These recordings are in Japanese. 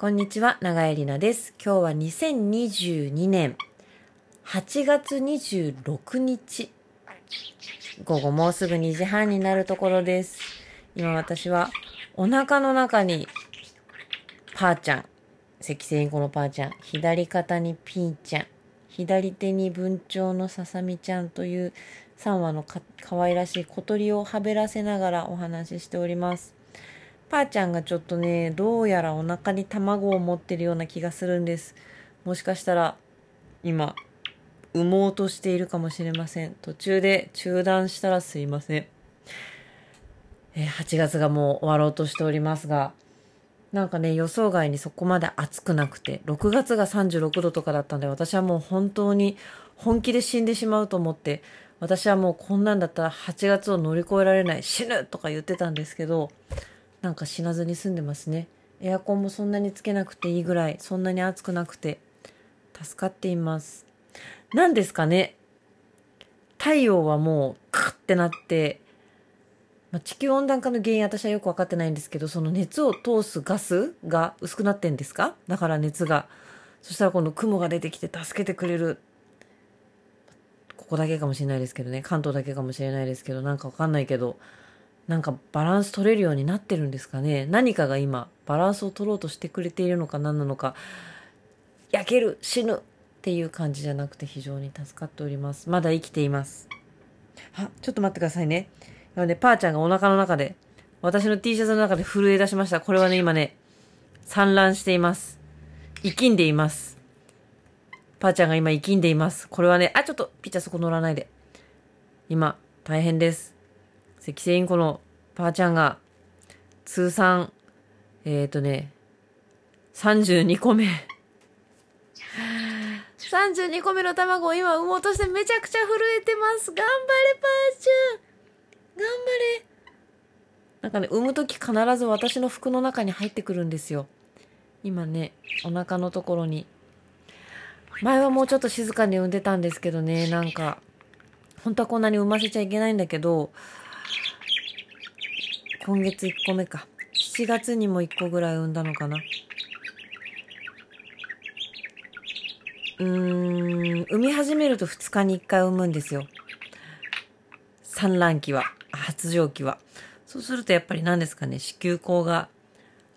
こんにちは、長江里奈です。今日は2022年8月26日。午後もうすぐ2時半になるところです。今私はお腹の中にパーちゃん、赤星インコのパーちゃん、左肩にピーちゃん、左手に文鳥のささみちゃんという3羽のか可愛らしい小鳥をはべらせながらお話ししております。パーちゃんがちょっとね、どうやらお腹に卵を持ってるような気がするんです。もしかしたら、今、産もうとしているかもしれません。途中で中断したらすいません。え8月がもう終わろうとしておりますが、なんかね、予想外にそこまで暑くなくて、6月が36度とかだったんで、私はもう本当に本気で死んでしまうと思って、私はもうこんなんだったら8月を乗り越えられない、死ぬとか言ってたんですけど、なんか死なずに済んでますね。エアコンもそんなにつけなくていいぐらい、そんなに暑くなくて、助かっています。何ですかね太陽はもう、カッてなって、まあ、地球温暖化の原因私はよく分かってないんですけど、その熱を通すガスが薄くなってんですか？だから熱が。そしたら今度雲が出てきて助けてくれる。ここだけかもしれないですけどね。関東だけかもしれないですけど、なんかわかんないけど、なんかバランス取れるようになってるんですかね。何かが今、バランスを取ろうとしてくれているのか何なのか、焼ける、死ぬっていう感じじゃなくて非常に助かっております。まだ生きています。あ、ちょっと待ってくださいね。なので、パーちゃんがお腹の中で、私の T シャツの中で震え出しました。これはね、今ね、産卵しています。生きんでいます。パーちゃんが今生きんでいます。これはね、あ、ちょっと、ピッチャーそこ乗らないで。今、大変です。赤星インコのパーちゃんが、通算、えっ、ー、とね、32個目。32個目の卵を今産もうとしてめちゃくちゃ震えてます。頑張れ、パーちゃん。頑張れ。なんかね、産むとき必ず私の服の中に入ってくるんですよ。今ね、お腹のところに。前はもうちょっと静かに産んでたんですけどね、なんか、本当はこんなに産ませちゃいけないんだけど、今月1個目か。7月にも1個ぐらい産んだのかな。うーん、産み始めると2日に1回産むんですよ。産卵期は、発情期は。そうするとやっぱり何ですかね、子宮口が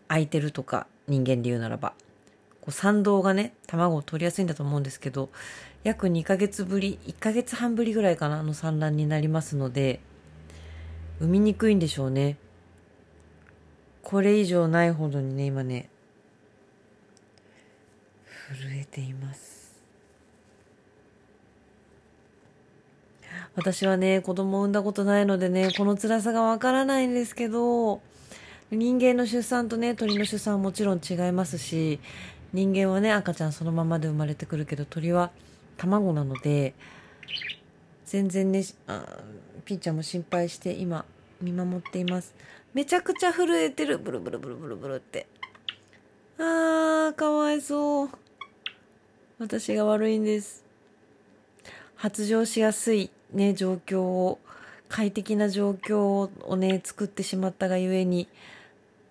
空いてるとか、人間で言うならば。こう産道がね、卵を取りやすいんだと思うんですけど、約2ヶ月ぶり、1ヶ月半ぶりぐらいかな、の産卵になりますので、産みにくいんでしょうね。これ以上ないほどにね、今ね、震えています。私はね、子供を産んだことないのでね、この辛さがわからないんですけど、人間の出産とね、鳥の出産はもちろん違いますし、人間はね、赤ちゃんそのままで生まれてくるけど、鳥は卵なので、全然ね、あピーちゃんも心配して今、見守っています。めちゃくちゃ震えてる。ブルブルブルブルブルって。あー、かわいそう。私が悪いんです。発情しやすいね、状況を、快適な状況をね、作ってしまったがゆえに、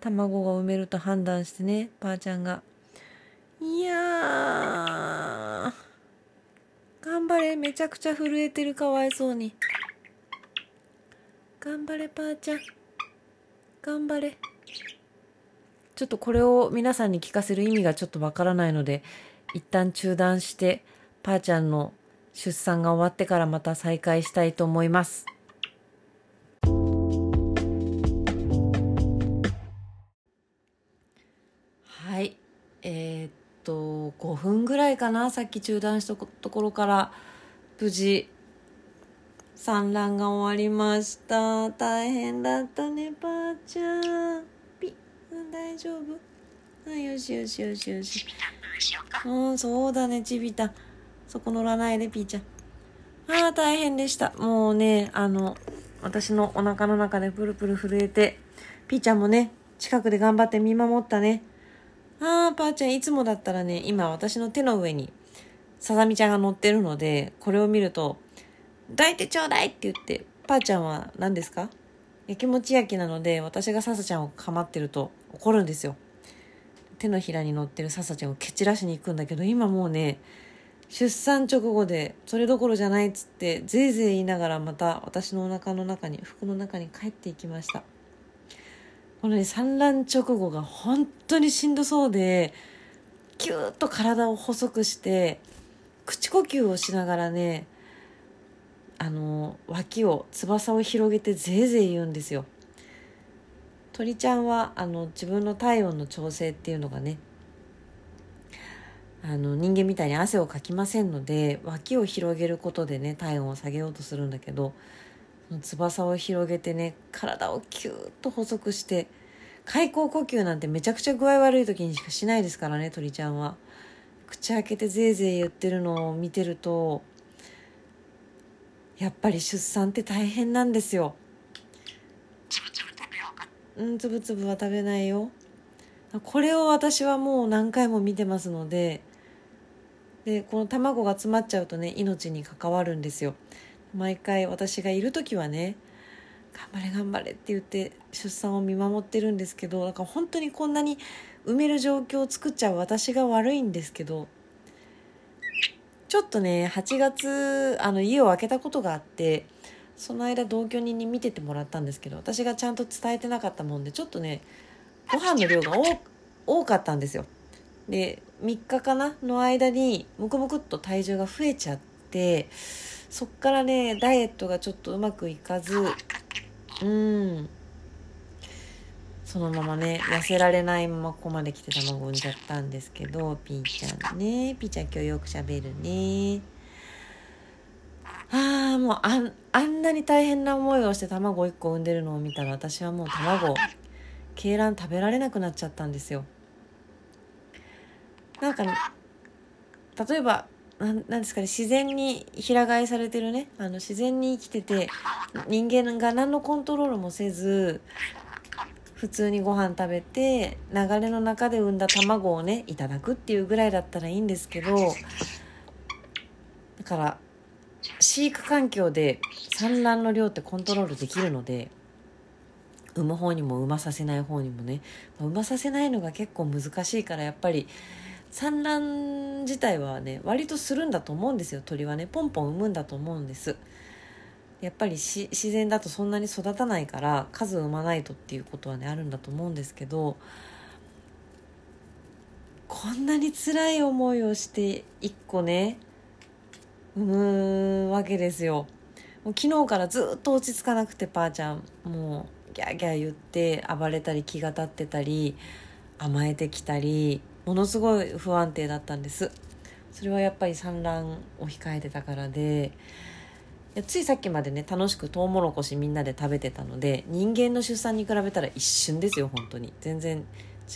卵が産めると判断してね、ばあちゃんが。いやー、頑張れ、めちゃくちゃ震えてる、かわいそうに。頑張れ、ばあちゃん。頑張れ。ちょっとこれを皆さんに聞かせる意味がちょっとわからないので、一旦中断して、ばあちゃんの出産が終わってからまた再開したいと思います。はい。えー、っと、5分ぐらいかな、さっき中断したところから、無事、産卵が終わりました。大変だったね、ばあちゃん。ピうん、大丈夫？あ、よしよしよしよし。うん、そうだね、ちびた。そこ乗らないで、ピーちゃん。ああ、大変でした。もうね、あの、私のお腹の中でプルプル震えて、ピーちゃんもね、近くで頑張って見守ったね。ああ、パーちゃん、いつもだったらね、今私の手の上に、さざみちゃんが乗ってるので、これを見ると、抱いてちょうだいって言って、パーちゃんは何ですかやきもち焼きなので、私がささちゃんを構ってると怒るんですよ。手のひらに乗ってるささちゃんを蹴散らしに行くんだけど今もうね出産直後でそれどころじゃないっつってぜいぜい言いながらまた私のお腹の中に服の中に帰っていきましたこのね産卵直後が本当にしんどそうでキューッと体を細くして口呼吸をしながらねあの脇を翼を広げてぜいぜい言うんですよ。鳥ちゃんはあの自分の体温の調整っていうのがねあの人間みたいに汗をかきませんので脇を広げることでね体温を下げようとするんだけど翼を広げてね体をキューッと細くして開口呼吸なんてめちゃくちゃ具合悪い時にしかしないですからね鳥ちゃんは。口開けてぜいぜい言ってるのを見てるとやっぱり出産って大変なんですよ。うんつぶつぶは食べないよ。これを私はもう何回も見てますのででこの卵が詰まっちゃうとね命に関わるんですよ。毎回私がいる時はね頑張れ頑張れって言って出産を見守ってるんですけどだから本当にこんなに埋める状況を作っちゃう私が悪いんですけどちょっとね8月あの家を空けたことがあってその間同居人に見ててもらったんですけど私がちゃんと伝えてなかったもんでちょっとねご飯の量が多かったんですよ。で3日かなの間にムクムクっと体重が増えちゃってそっからねダイエットがちょっとうまくいかずうん。そのままね痩せられないままここまで来て卵産んじゃったんですけどピーちゃんね。ピーちゃん今日よくしゃべるね。ああもうあんあんなに大変な思いをして卵1個産んでるのを見たら私はもう卵鶏卵食べられなくなっちゃったんですよ。なんか例えばなんですかね自然に平飼いされてるねあの自然に生きてて人間が何のコントロールもせず普通にご飯食べて流れの中で産んだ卵をねいただくっていうぐらいだったらいいんですけどだから飼育環境で産卵の量ってコントロールできるので産む方にも産まさせない方にもね産まさせないのが結構難しいからやっぱり産卵自体はね割とするんだと思うんですよ。鳥はねポンポン産むんだと思うんです。やっぱり自然だとそんなに育たないから数産まないとっていうことはねあるんだと思うんですけどこんなに辛い思いをして一個ね産むわけですよ。もう昨日からずっと落ち着かなくてぱーちゃんもうギャーギャー言って暴れたり気が立ってたり甘えてきたりものすごい不安定だったんです。それはやっぱり産卵を控えてたからでついさっきまでね楽しくトウモロコシみんなで食べてたので人間の出産に比べたら一瞬ですよ本当に全然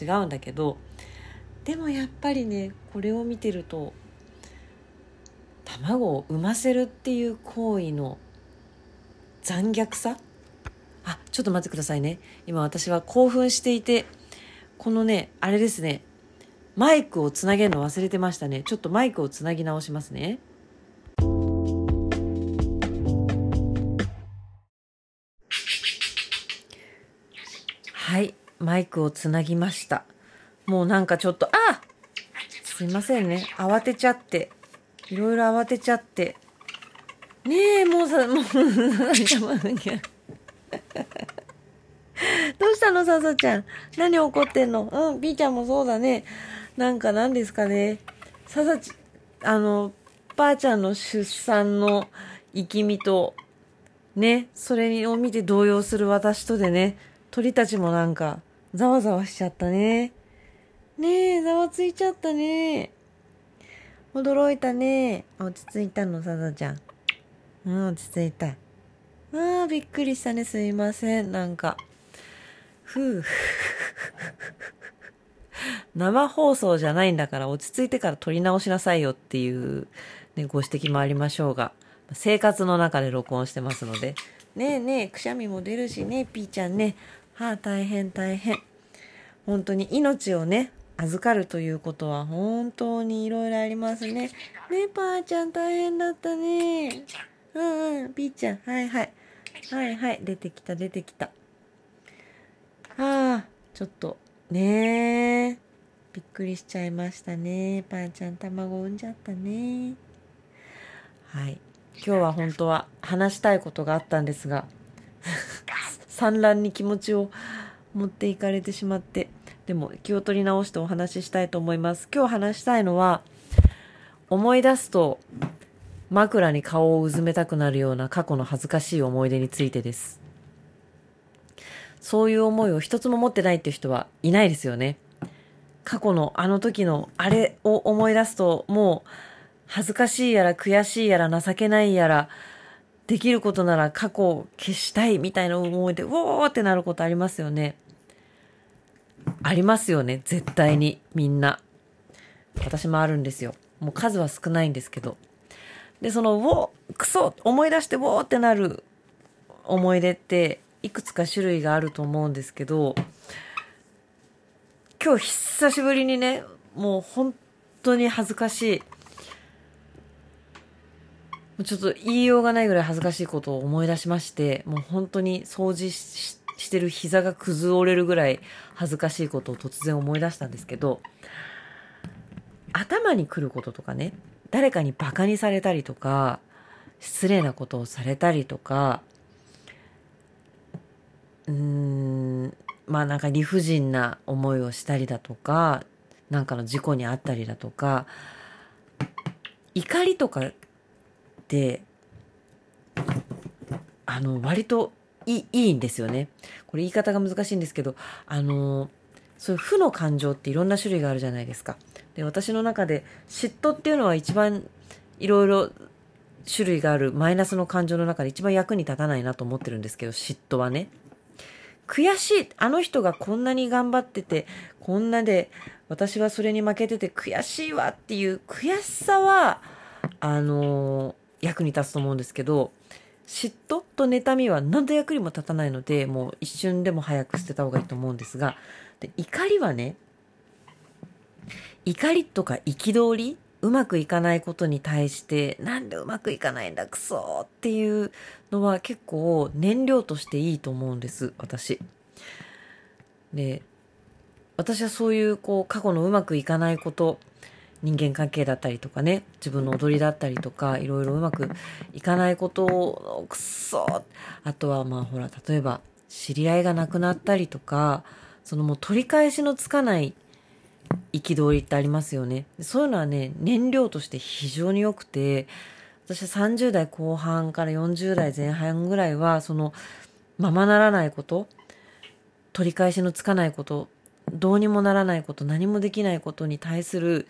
違うんだけどでもやっぱりねこれを見てると卵を産ませるっていう行為の残虐さ？あちょっと待ってくださいね今私は興奮していてこのねあれですねマイクをつなげるの忘れてましたね。ちょっとマイクをつなぎ直しますね。マイクをつなぎました。もうなんかちょっと、あすいませんね。慌てちゃって。いろいろ慌てちゃって。ねえ、もうさ、もう、どうしたの、ささちゃん。何怒ってんのうん、ピーちゃんもそうだね。なんか何ですかね、ささち、あの、ばあちゃんの出産の生きみと、ね、それを見て動揺する私とでね、鳥たちもなんか、ざわざわしちゃったね。ねえ、ざわついちゃったね。驚いたね。落ち着いたの、ささちゃん。うん、落ち着いた。ああ、びっくりしたね。すいません。なんか。ふう。生放送じゃないんだから落ち着いてから撮り直しなさいよっていう、ね、ご指摘もありましょうが、生活の中で録音してますので、ねえねえ、くしゃみも出るしね、ピーちゃんね、はあ、大変大変。本当に命をね、預かるということは本当にいろいろありますね。ねえ、パーちゃん大変だったね。うんうん、ピーちゃん、はいはい。はいはい、出てきた出てきた。ああ、ちょっと、ねえ。びっくりしちゃいましたね。パンちゃん卵産んじゃったね。はい。今日は本当は話したいことがあったんですが、産卵に気持ちを持っていかれてしまって、でも気を取り直してお話ししたいと思います。今日話したいのは、思い出すと枕に顔をうずめたくなるような過去の恥ずかしい思い出についてです。そういう思いを一つも持ってないっていう人はいないですよね。過去のあの時のあれを思い出すともう恥ずかしいやら悔しいやら情けないやらできることなら過去を消したいみたいな思いで、うおーってなることありますよね。ありますよね。絶対に。みんな。私もあるんですよ。もう数は少ないんですけど。で、その、うおクソ思い出して、うおーってなる思い出って、いくつか種類があると思うんですけど、今日久しぶりにね、もう本当に恥ずかしい。ちょっと言いようがないぐらい恥ずかしいことを思い出しまして、もう本当に掃除してる膝が崩れるぐらい恥ずかしいことを突然思い出したんですけど、頭に来ることとかね、誰かにバカにされたりとか、失礼なことをされたりとか、うーん、まあなんか理不尽な思いをしたりだとか、なんかの事故にあったりだとか、怒りとかって、あの、割といいいいんですよね。これ言い方が難しいんですけど、あの、そういう負の感情っていろんな種類があるじゃないですか。で、私の中で嫉妬っていうのは一番いろいろ種類があるマイナスの感情の中で一番役に立たないなと思ってるんですけど、嫉妬はね。悔しい。あの人がこんなに頑張ってて、こんなで、私はそれに負けてて悔しいわっていう悔しさは、あのー、役に立つと思うんですけど、嫉妬と妬みは何の役にも立たないので、もう一瞬でも早く捨てた方がいいと思うんですが、で怒りはね、怒りとか憤りうまくいかないことに対して、なんでうまくいかないんだ、くそっていうのは結構燃料としていいと思うんです、私。で、私はそういうこう過去のうまくいかないこと、人間関係だったりとかね、自分の踊りだったりとか、いろいろうまくいかないことを、くそあとはまあほら、例えば知り合いが亡くなったりとか、そのもう取り返しのつかない憤りってありますよね。そういうのはね、燃料として非常に良くて、私は30代後半から40代前半ぐらいは、その、ままならないこと、取り返しのつかないこと、どうにもならないこと、何もできないことに対する、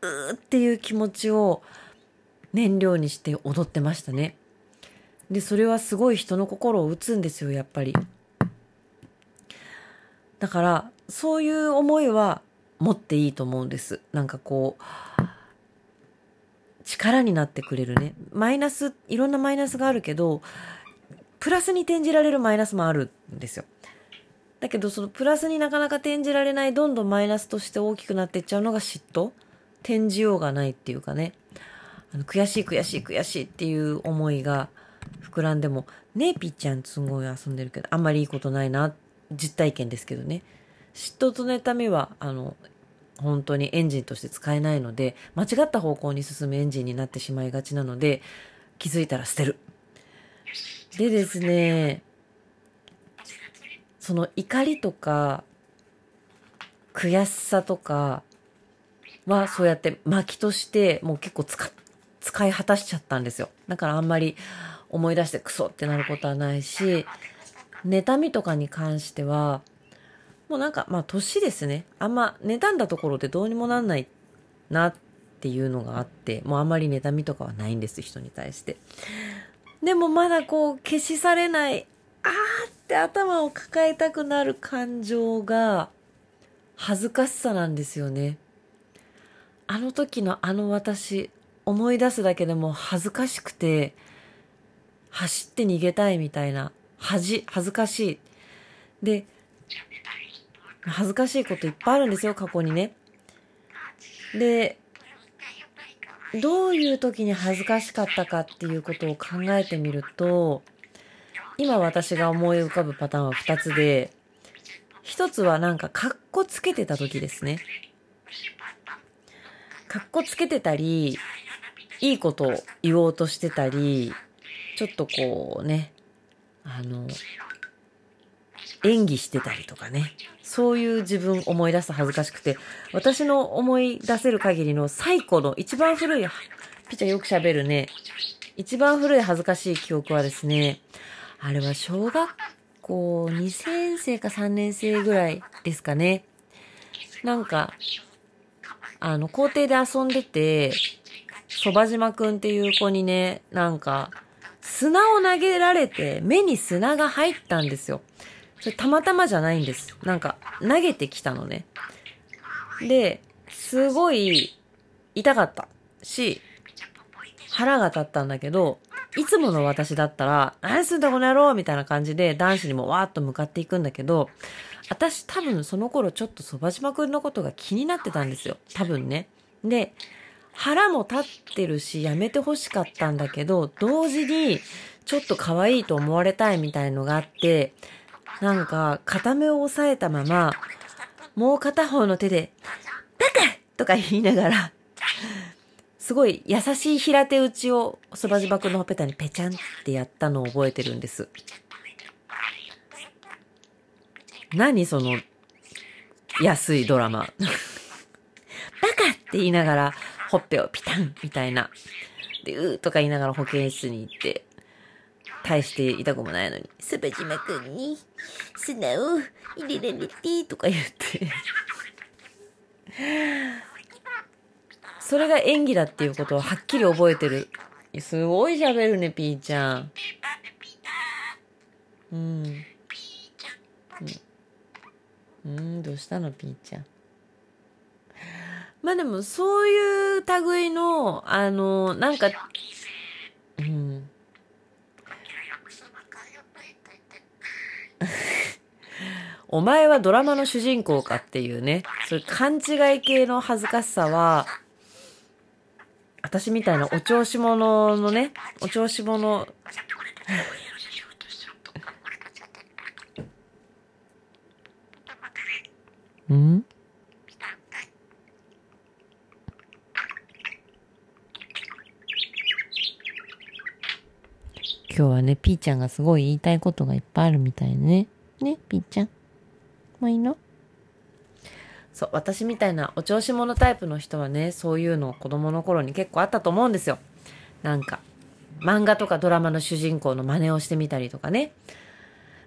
ーっていう気持ちを燃料にして踊ってましたね。で、それはすごい人の心を打つんですよ、やっぱり。だから、そういう思いは持っていいと思うんです。なんかこう、力になってくれるね。マイナス、いろんなマイナスがあるけど、プラスに転じられるマイナスもあるんですよ。だけど、そのプラスになかなか転じられない、どんどんマイナスとして大きくなっていっちゃうのが嫉妬転じようがないっていうかね。あの悔しい悔しい悔しいっていう思いが膨らんでも、ねえ、ピッちゃんすごい遊んでるけど、あんまりいいことないな。実体験ですけどね。嫉妬と妬みは、あの、本当にエンジンとして使えないので、間違った方向に進むエンジンになってしまいがちなので、気づいたら捨てる。でですね、その怒りとか、悔しさとかはそうやって薪としてもう結構使、使い果たしちゃったんですよ。だからあんまり思い出してクソってなることはないし、妬みとかに関しては、もうなんか、まあ年ですね。あんま、妬んだところでどうにもなんないなっていうのがあって、もうあんまり妬みとかはないんです、人に対して。でもまだこう、消し去れない、あーって頭を抱えたくなる感情が、恥ずかしさなんですよね。あの時のあの私、思い出すだけでも恥ずかしくて、走って逃げたいみたいな、恥、恥ずかしい。で、恥ずかしいこといっぱいあるんですよ、過去にね。で、どういう時に恥ずかしかったかっていうことを考えてみると、今私が思い浮かぶパターンは2つで、1つはなんかカッコつけてた時ですね。かっこつけてたり、いいことを言おうとしてたり、ちょっとこうね、あの、演技してたりとかね。そういう自分思い出すと恥ずかしくて、私の思い出せる限りの最古の一番古い、ピッチャーよく喋るね、一番古い恥ずかしい記憶はですね、あれは小学校2年生か3年生ぐらいですかね。なんか、あの、校庭で遊んでて、そば島くんっていう子にね、なんか、砂を投げられて、目に砂が入ったんですよ。それたまたまじゃないんです。なんか、投げてきたのね。で、すごい痛かったし、腹が立ったんだけど、いつもの私だったら、何すんだこの野郎みたいな感じで男子にもわーっと向かっていくんだけど、私多分その頃ちょっとそば島くんのことが気になってたんですよ。多分ね。で、腹も立ってるし、やめて欲しかったんだけど、同時にちょっと可愛いと思われたいみたいのがあって、なんか片目を押さえたまま、もう片方の手で、バカとか言いながら、すごい優しい平手打ちをそば島くんのほっぺたにペチャンってやったのを覚えてるんです。何その安いドラマ。バカって言いながらほっぺをピタンみたいな。で、うーとか言いながら保健室に行って、大して痛くもないのに、そば島くんに砂を入れられてとか言ってそれが演技だっていうことをはっきり覚えてる。すごい喋るね、ピーちゃん。うん。うん、うんどうしたの、ピーちゃん。まあでも、そういう類の、あの、なんか、うん。お前はドラマの主人公かっていうね、そういう勘違い系の恥ずかしさは、私みたいなお調子者のね、お調子者、ん？今日はね、ピーちゃんがすごい言いたいことがいっぱいあるみたいね。ね、ピーちゃん。もういいの？そう、私みたいなお調子者タイプの人はね、そういうの子供の頃に結構あったと思うんですよ。なんか、漫画とかドラマの主人公の真似をしてみたりとかね。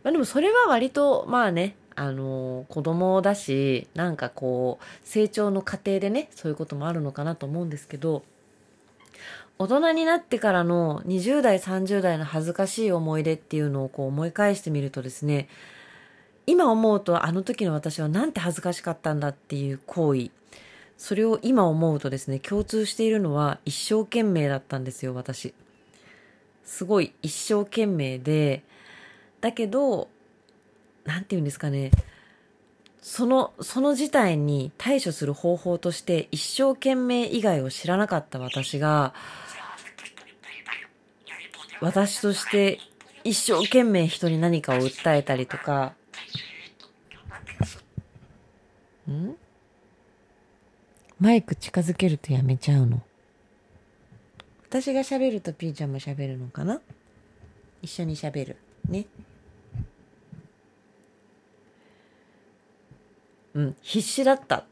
まあでもそれは割と、まあね、あのー、子供だし、なんかこう、成長の過程でね、そういうこともあるのかなと思うんですけど、大人になってからの20代、30代の恥ずかしい思い出っていうのをこう思い返してみるとですね、今思うとあの時の私はなんて恥ずかしかったんだっていう行為それを今思うとですね共通しているのは一生懸命だったんですよ私。すごい一生懸命でだけど何て言うんですかね。その、その事態に対処する方法として一生懸命以外を知らなかった私が、私として一生懸命人に何かを訴えたりとか、ん？マイク近づけるとやめちゃうの？私が喋るとピーちゃんも喋るのかな？一緒に喋る。ねうん必死だった。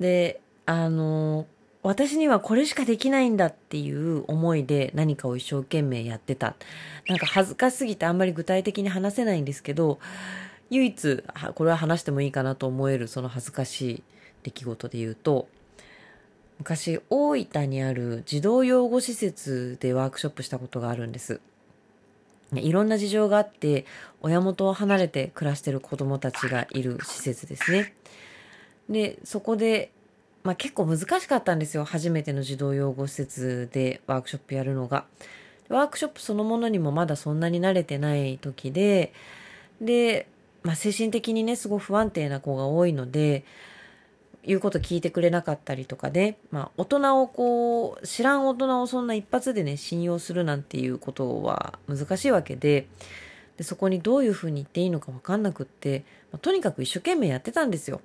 であの私にはこれしかできないんだっていう思いで何かを一生懸命やってた。なんか恥ずかすぎてあんまり具体的に話せないんですけど唯一これは話してもいいかなと思えるその恥ずかしい出来事で言うと昔大分にある児童養護施設でワークショップしたことがあるんです。いろんな事情があって親元を離れて暮らしてる子どもたちがいる施設ですね。でそこで、まあ、結構難しかったんですよ。初めての児童養護施設でワークショップやるのが。ワークショップそのものにもまだそんなに慣れてない時ででまあ、精神的にねすごい不安定な子が多いので言うこと聞いてくれなかったりとかで、まあ、大人をこう知らん大人をそんな一発でね信用するなんていうことは難しいわけででそこにどういうふうに言っていいのか分かんなくって、まあ、とにかく一生懸命やってたんですよ。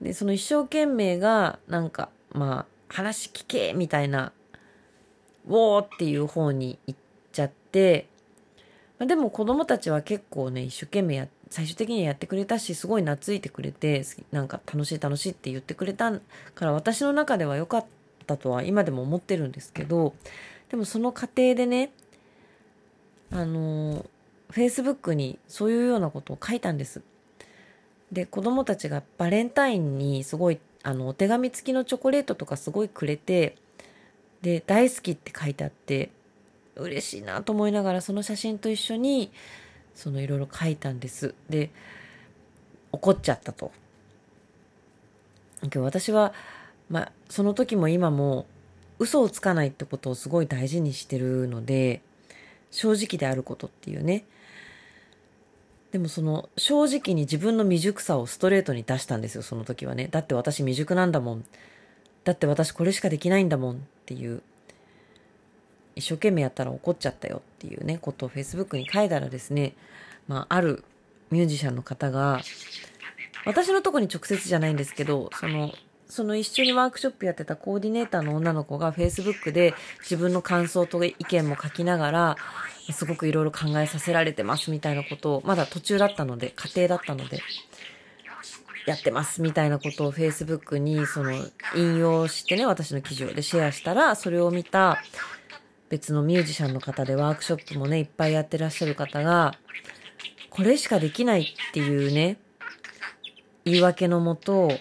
でその一生懸命がなんかまあ、話聞けみたいな、ウォーっていう方に行っちゃって、まあ、でも子供たちは結構ね、一生懸命やって、最終的にやってくれたし、すごい懐いてくれて、なんか楽しい楽しいって言ってくれたから、私の中では良かったとは今でも思ってるんですけど、でもその過程でね、あの、Facebook にそういうようなことを書いたんです。で、子供たちがバレンタインにすごい、あの、お手紙付きのチョコレートとかすごいくれて、で、大好きって書いてあって、嬉しいなと思いながらその写真と一緒にそのいろいろ書いたんです。で怒っちゃったと。私はまあその時も今も嘘をつかないってことをすごい大事にしてるので正直であることっていうね。でもその正直に自分の未熟さをストレートに出したんですよその時はね。だって私未熟なんだもん。だって私これしかできないんだもんっていう。一生懸命やったら怒っちゃったよっていうね、ことを Facebook に書いたらですね、まあ、あるミュージシャンの方が、私のとこに直接じゃないんですけど、その、その一緒にワークショップやってたコーディネーターの女の子が Facebook で自分の感想と意見も書きながら、すごくいろいろ考えさせられてますみたいなことを、まだ途中だったので、家庭だったので、やってますみたいなことを Facebook にその引用してね、私の記事をでシェアしたら、それを見た別のミュージシャンの方でワークショップもね、いっぱいやってらっしゃる方が、これしかできないっていうね、言い訳のもと、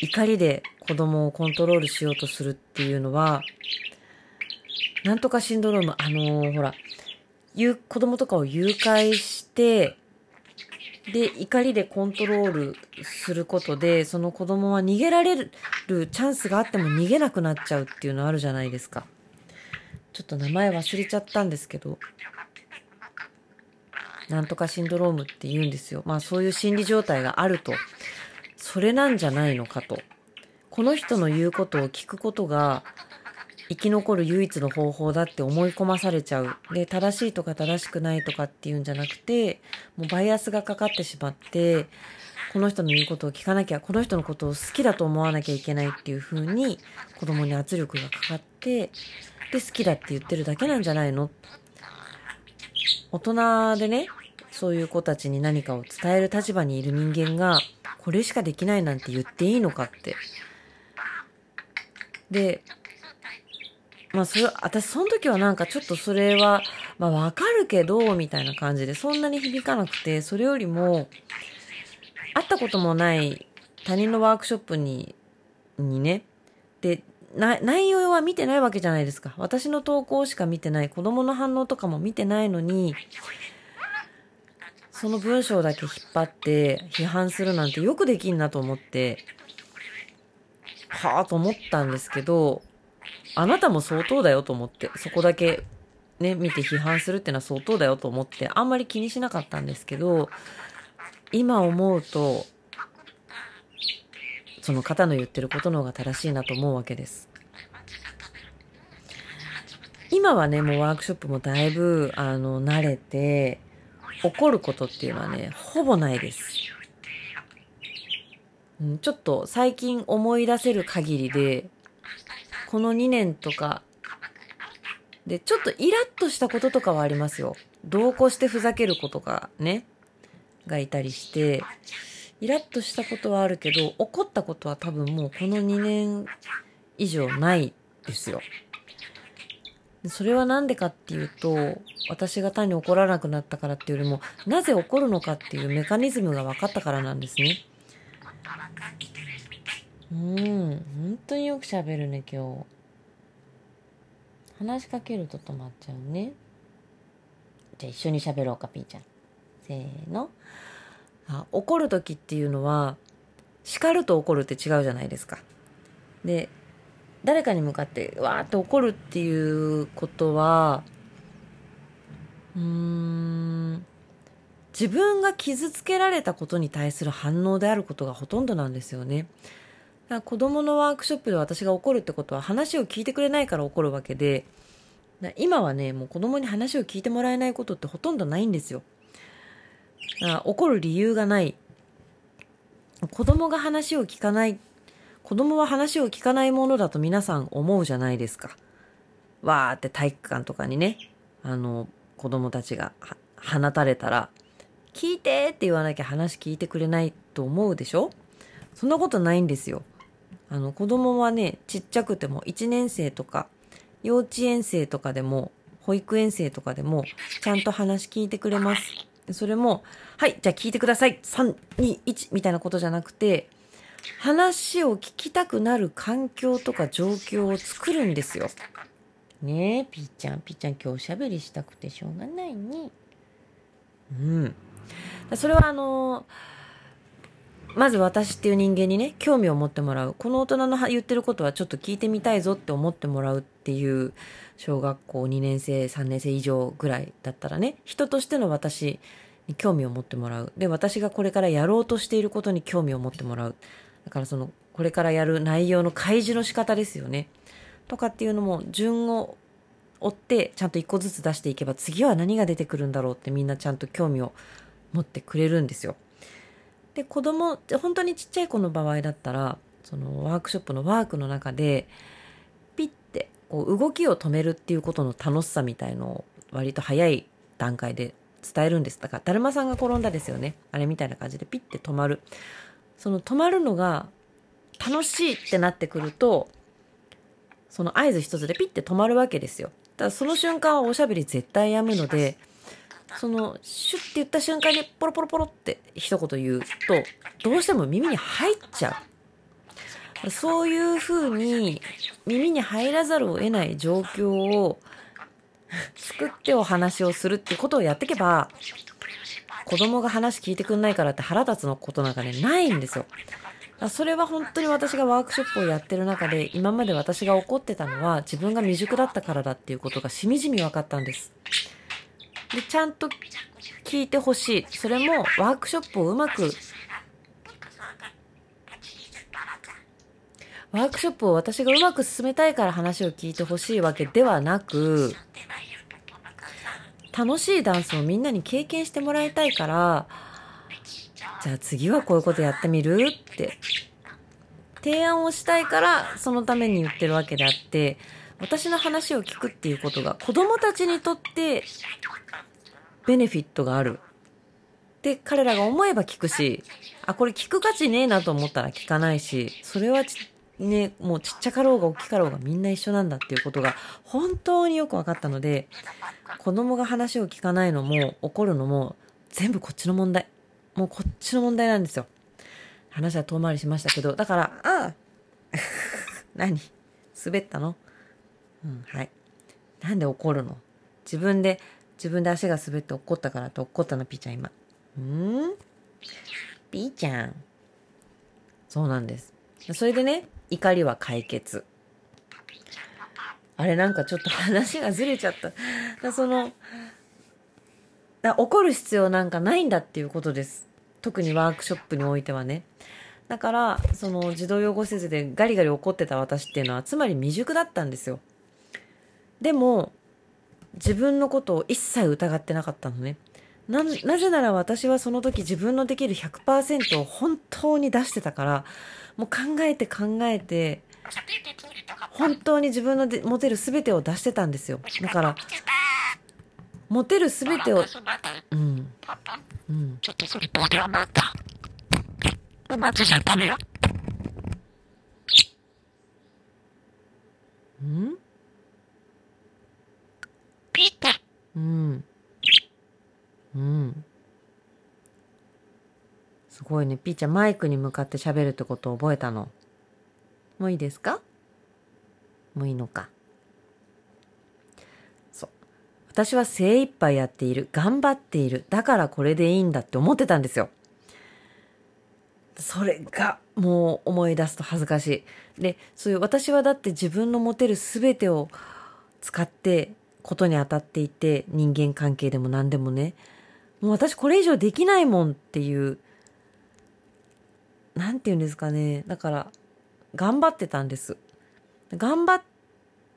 怒りで子供をコントロールしようとするっていうのは、なんとかシンドローム、あのー、ほら、子供とかを誘拐して、で、怒りでコントロールすることで、その子供は逃げられるチャンスがあっても逃げなくなっちゃうっていうのあるじゃないですか。ちょっと名前忘れちゃったんですけど、なんとかシンドロームって言うんですよ。まあそういう心理状態があると、それなんじゃないのかと。この人の言うことを聞くことが生き残る唯一の方法だって思い込まされちゃう。で、正しいとか正しくないとかっていうんじゃなくて、もうバイアスがかかってしまって、この人の言うことを聞かなきゃ、この人のことを好きだと思わなきゃいけないっていう風に子供に圧力がかかって、で好きだって言ってるだけなんじゃないの？大人でね、そういう子たちに何かを伝える立場にいる人間が、これしかできないなんて言っていいのかって。で、まあそれ、私その時はなんかちょっとそれは、まあわかるけど、みたいな感じで、そんなに響かなくて、それよりも、会ったこともない他人のワークショップに、にね、で、内容は見てないわけじゃないですか。私の投稿しか見てない。子供の反応とかも見てないのに、その文章だけ引っ張って批判するなんてよくできんなと思って、はあと思ったんですけど、あなたも相当だよと思って、そこだけね、見て批判するってのは相当だよと思って、あんまり気にしなかったんですけど、今思うと、その方の言ってることの方が正しいなと思うわけです。今はね、もうワークショップもだいぶ、あの、慣れて、怒ることっていうのはね、ほぼないです。うん、ちょっと最近思い出せる限りで、この2年とか、で、ちょっとイラッとしたこととかはありますよ。同行してふざける子とかね、がいたりして、イラッとしたことはあるけど、怒ったことは多分もうこの2年以上ないですよ。それは何でかっていうと、私が単に怒らなくなったからっていうよりも、なぜ怒るのかっていうメカニズムが分かったからなんですね。うん、本当によく喋るね、今日。話しかけると止まっちゃうね。じゃあ一緒に喋ろうか、ピーちゃん。せーの。あ怒る時っていうのは叱ると怒るって違うじゃないですか。で誰かに向かってわーって怒るっていうことはうーん自分が傷つけられたことに対する反応であることがほとんどなんですよね。だから子供のワークショップで私が怒るってことは話を聞いてくれないから怒るわけで今はねもう子供に話を聞いてもらえないことってほとんどないんですよ。あ怒る理由がない子供が話を聞かない子供は話を聞かないものだと皆さん思うじゃないですか。わーって体育館とかにね、あの、子供たちが放たれたら、聞いてって言わなきゃ話聞いてくれないと思うでしょ？そんなことないんですよ。あの、子供はね、ちっちゃくても1年生とか、幼稚園生とかでも、保育園生とかでも、ちゃんと話聞いてくれます。それも、はい、じゃあ聞いてください。3、2、1みたいなことじゃなくて、話を聞きたくなる環境とか状況を作るんですよ。ねえ、ピーちゃん、ぴーちゃん今日おしゃべりしたくてしょうがないね。うん。それはあのまず私っていう人間にね、興味を持ってもらう。この大人の言ってることはちょっと聞いてみたいぞって思ってもらうっていう小学校2年生、3年生以上ぐらいだったらね、人としての私に興味を持ってもらう。で、私がこれからやろうとしていることに興味を持ってもらう。だからその、これからやる内容の開示の仕方ですよね。とかっていうのも順を追ってちゃんと一個ずつ出していけば次は何が出てくるんだろうってみんなちゃんと興味を持ってくれるんですよ。で子供本当にちっちゃい子の場合だったらそのワークショップのワークの中でピッてこう動きを止めるっていうことの楽しさみたいのを割と早い段階で伝えるんです。だからだるまさんが転んだですよね。あれみたいな感じでピッて止まる。その止まるのが楽しいってなってくるとその合図一つでピッて止まるわけですよ。だからその瞬間はおしゃべり絶対やむのでそのシュッて言った瞬間にポロポロポロって一言言うとどうしても耳に入っちゃう。そういうふうに耳に入らざるを得ない状況を作ってお話をするっていうことをやってけば子供が話聞いてくんないからって腹立つのことなんかねないんですよ。それは本当に私がワークショップをやってる中で今まで私が怒ってたのは自分が未熟だったからだっていうことがしみじみ分かったんです。で、ちゃんと聞いてほしい。それもワークショップをうまく、ワークショップを私がうまく進めたいから話を聞いてほしいわけではなく、楽しいダンスをみんなに経験してもらいたいから、じゃあ次はこういうことやってみるって、提案をしたいから、そのために言ってるわけであって、私の話を聞くっていうことが子供たちにとってベネフィットがある。で、彼らが思えば聞くし、あ、これ聞く価値ねえなと思ったら聞かないし、それはね、もうちっちゃかろうが大きかろうがみんな一緒なんだっていうことが本当によく分かったので、子供が話を聞かないのも怒るのも全部こっちの問題。もうこっちの問題なんですよ。話は遠回りしましたけど、だから、ああ 何？滑ったの？うん、はい。なんで怒るの？自分で自分で足が滑って怒ったからって怒ったの、ピーちゃん今。ん？ピーちゃん。そうなんです。それでね、怒りは解決。あれなんかちょっと話がずれちゃった。だその、だ怒る必要なんかないんだっていうことです。特にワークショップにおいてはね。だから、その児童養護施設でガリガリ怒ってた私っていうのは、つまり未熟だったんですよ。でも、自分のことを一切疑ってなかったのね。な、なぜなら私はその時自分のできる100%を本当に出してたから、もう考えて考えて、本当に自分ので持てる全てを出してたんですよ。だから、持てる全てを、うん。うん。ちょっとそれボケは待った。待つじゃダメよ。んうん。うん。すごいね。ピーちゃんマイクに向かって喋るってことを覚えたの？もういいですか？もういいのか。そう。私は精一杯やっている。頑張っている。だからこれでいいんだって思ってたんですよ。それがもう思い出すと恥ずかしい。で、そういう私はだって自分の持てる全てを使ってことに当たっていて、人間関係でも何でもね、もう私これ以上できないもんっていう、なんて言うんですかね。だから、頑張ってたんです。頑張っ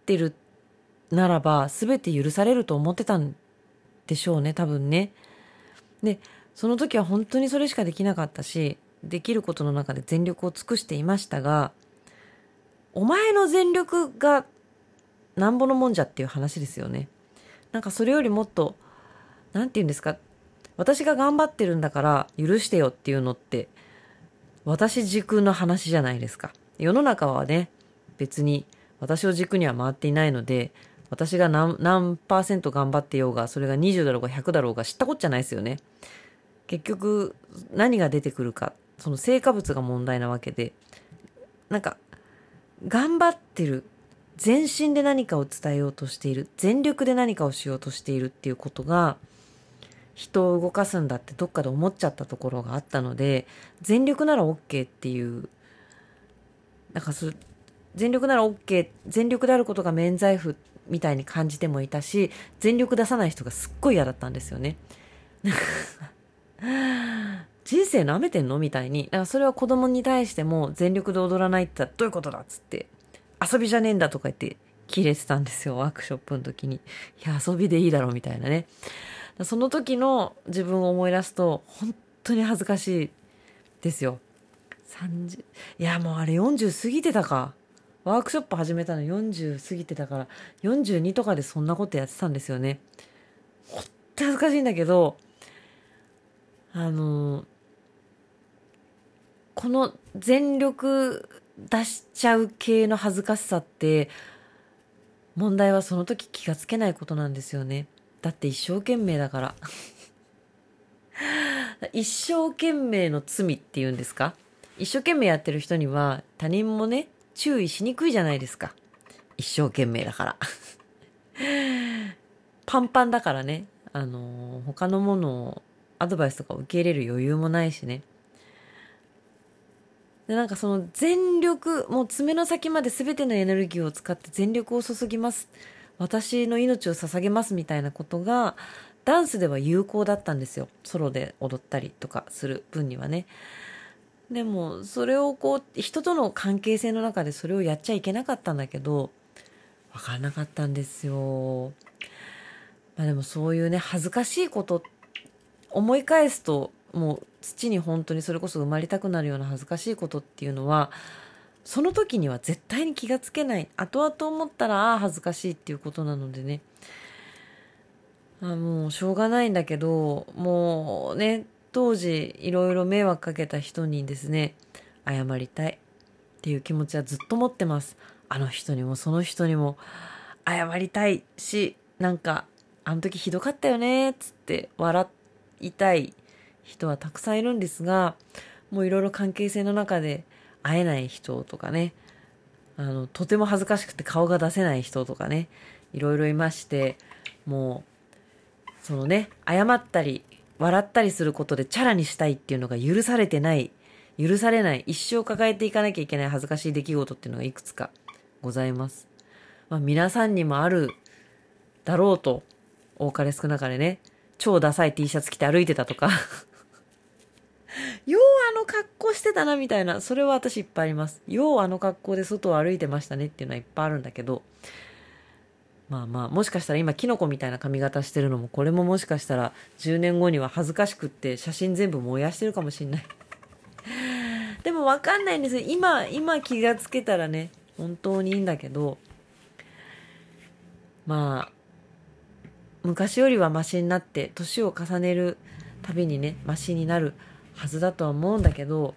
てるならば、全て許されると思ってたんでしょうね、多分ね。で、その時は本当にそれしかできなかったし、できることの中で全力を尽くしていましたが、お前の全力がなんぼのもんじゃっていう話ですよね。なんかそれよりもっと、なんて言うんですか、私が頑張ってるんだから許してよっていうのって、私軸の話じゃないですか。世の中はね、別に私を軸には回っていないので、私が何、何パーセント頑張ってようが、それが20だろうが100だろうが知ったこっちゃないですよね。結局、何が出てくるか、その成果物が問題なわけで、なんか、頑張ってる、全身で何かを伝えようとしている、全力で何かをしようとしているっていうことが、人を動かすんだってどっかで思っちゃったところがあったので、全力なら OK っていう、なんかそ全力なら OK、全力であることが免罪符みたいに感じてもいたし、全力出さない人がすっごい嫌だったんですよね。人生舐めてんの？みたいに。だからそれは子供に対しても全力で踊らないってっどういうことだっつって、遊びじゃねえんだとか言って切れてたんですよ、ワークショップの時に。いや、遊びでいいだろ、みたいなね。その時の自分を思い出すと、本当に恥ずかしいですよ。30、いや、もうあれ40過ぎてたか。ワークショップ始めたの40過ぎてたから、42とかでそんなことやってたんですよね。ほんと恥ずかしいんだけど、あの、この全力出しちゃう系の恥ずかしさって、問題はその時気がつけないことなんですよね。だって一生懸命だから。一生懸命の罪っていうんですか？一生懸命やってる人には他人もね、注意しにくいじゃないですか。一生懸命だから。パンパンだからね、あの、他のものを、アドバイスとか受け入れる余裕もないしね。で、なんかその全力、もう爪の先まで全てのエネルギーを使って全力を注ぎます。私の命を捧げますみたいなことが、ダンスでは有効だったんですよ。ソロで踊ったりとかする分にはね。でもそれをこう人との関係性の中でそれをやっちゃいけなかったんだけど分からなかったんですよ。まあでもそういうね恥ずかしいこと思い返すともう土に本当にそれこそ生まれたくなるような恥ずかしいことっていうのはその時には絶対に気がつけない。後々思ったらああ恥ずかしいっていうことなのでね。あもうしょうがないんだけどもうね当時いろいろ迷惑かけた人にですね、謝りたい。っていう気持ちはずっと持ってます。あの人にもその人にも。謝りたいし、なんか、あの時ひどかったよねっ、つって笑いたい。人はたくさんいるんですが、もういろいろ関係性の中で会えない人とかね、あの、とても恥ずかしくて顔が出せない人とかね、いろいろいまして、もう、そのね、謝ったり、笑ったりすることでチャラにしたいっていうのが許されてない、許されない、一生抱えていかなきゃいけない恥ずかしい出来事っていうのがいくつかございます。まあ皆さんにもあるだろうと、多かれ少なかれね、超ダサい T シャツ着て歩いてたとかようあの格好してたなみたいな、それは私いっぱいあります。ようあの格好で外を歩いてましたねっていうのはいっぱいあるんだけど、まあまあ、もしかしたら今、キノコみたいな髪型してるのも、これももしかしたら10年後には恥ずかしくって写真全部燃やしてるかもしんない。でもわかんないんですよ。今、今気がつけたらね、本当にいいんだけど、まあ、昔よりはマシになって、年を重ねるたびにね、マシになるはずだとは思うんだけど、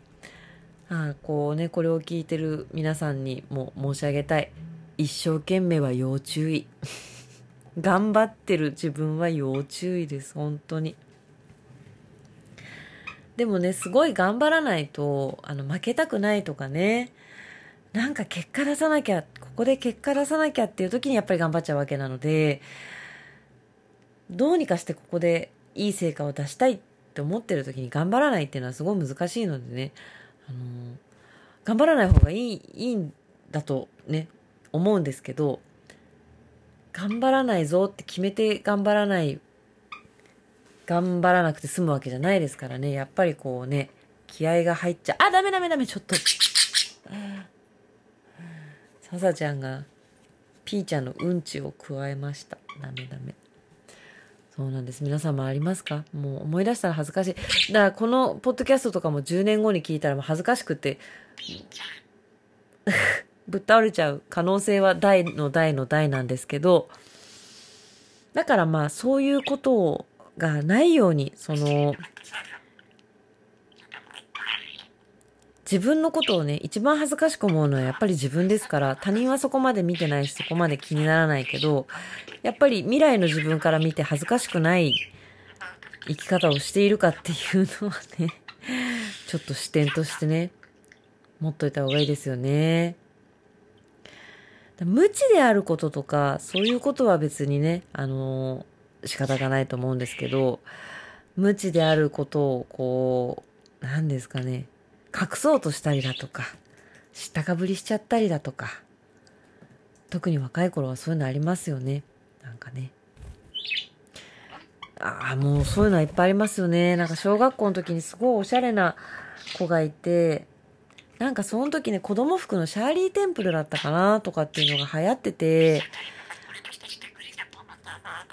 あこうね、これを聞いてる皆さんにも申し上げたい。一生懸命は要注意。頑張ってる自分は要注意です、本当に。でもね、すごい頑張らないと、あの、負けたくないとかね、なんか結果出さなきゃ、ここで結果出さなきゃっていう時にやっぱり頑張っちゃうわけなので、どうにかしてここでいい成果を出したいっって思ってる時に頑張らないっていうのはすごい難しいのでね、あの、頑張らない方がいい、いいんだとね、思うんですけど頑張らないぞって決めて頑張らない頑張らなくて済むわけじゃないですからね。やっぱりこうね気合が入っちゃう。あダメダメダメちょっと。ささちゃんがピーちゃんのうんちを加えました。ダメダメ。そうなんです。皆さんもありますか？もう思い出したら恥ずかしい。だからこのポッドキャストとかも10年後に聞いたらもう恥ずかしくて、ぶっ倒れちゃう可能性は大の大の大なんですけど、だからまあそういうことがないように、その、自分のことをね、一番恥ずかしく思うのはやっぱり自分ですから、他人はそこまで見てないし、そこまで気にならないけど、やっぱり未来の自分から見て恥ずかしくない生き方をしているかっていうのはね、ちょっと視点としてね、持っといた方がいいですよね。無知であることとか、そういうことは別にね、あのー、仕方がないと思うんですけど、無知であることを、こう、何ですかね、隠そうとしたりだとか、知ったかぶりしちゃったりだとか、特に若い頃はそういうのありますよね。なんかね。ああ、もうそういうのはいっぱいありますよね。なんか小学校の時にすごいおしゃれな子がいて、なんかその時ね、子供服のシャーリーテンプルだったかなとかっていうのが流行ってて、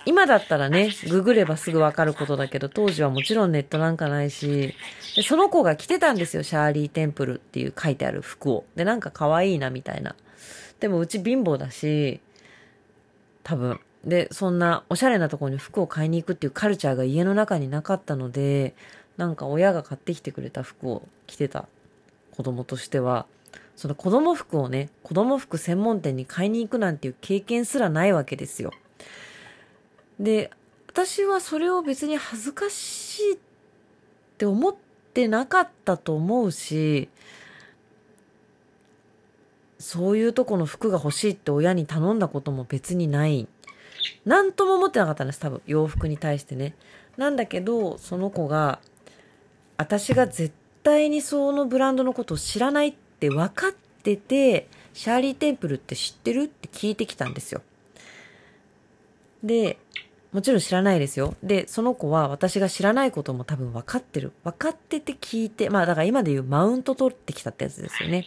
今だったらね、ググればすぐわかることだけど、当時はもちろんネットなんかないし、でその子が着てたんですよ、シャーリーテンプルっていう書いてある服を。で、なんか可愛いなみたいな。でもうち貧乏だし、多分。で、そんなおしゃれなところに服を買いに行くっていうカルチャーが家の中になかったので、なんか親が買ってきてくれた服を着てた子供としては、その子供服をね、子供服専門店に買いに行くなんていう経験すらないわけですよ。で、私はそれを別に恥ずかしいって思ってなかったと思うし、そういうとこの服が欲しいって親に頼んだことも別にない。なんとも思ってなかったんです、多分。洋服に対してね。なんだけど、その子が、私が絶対にそのブランドのことを知らないって分かってて、シャーリーテンプルって知ってるって聞いてきたんですよ。で、もちろん知らないですよ。で、その子は私が知らないことも多分分かってる。分かってて聞いて、まあだから今で言うマウント取ってきたってやつですよね。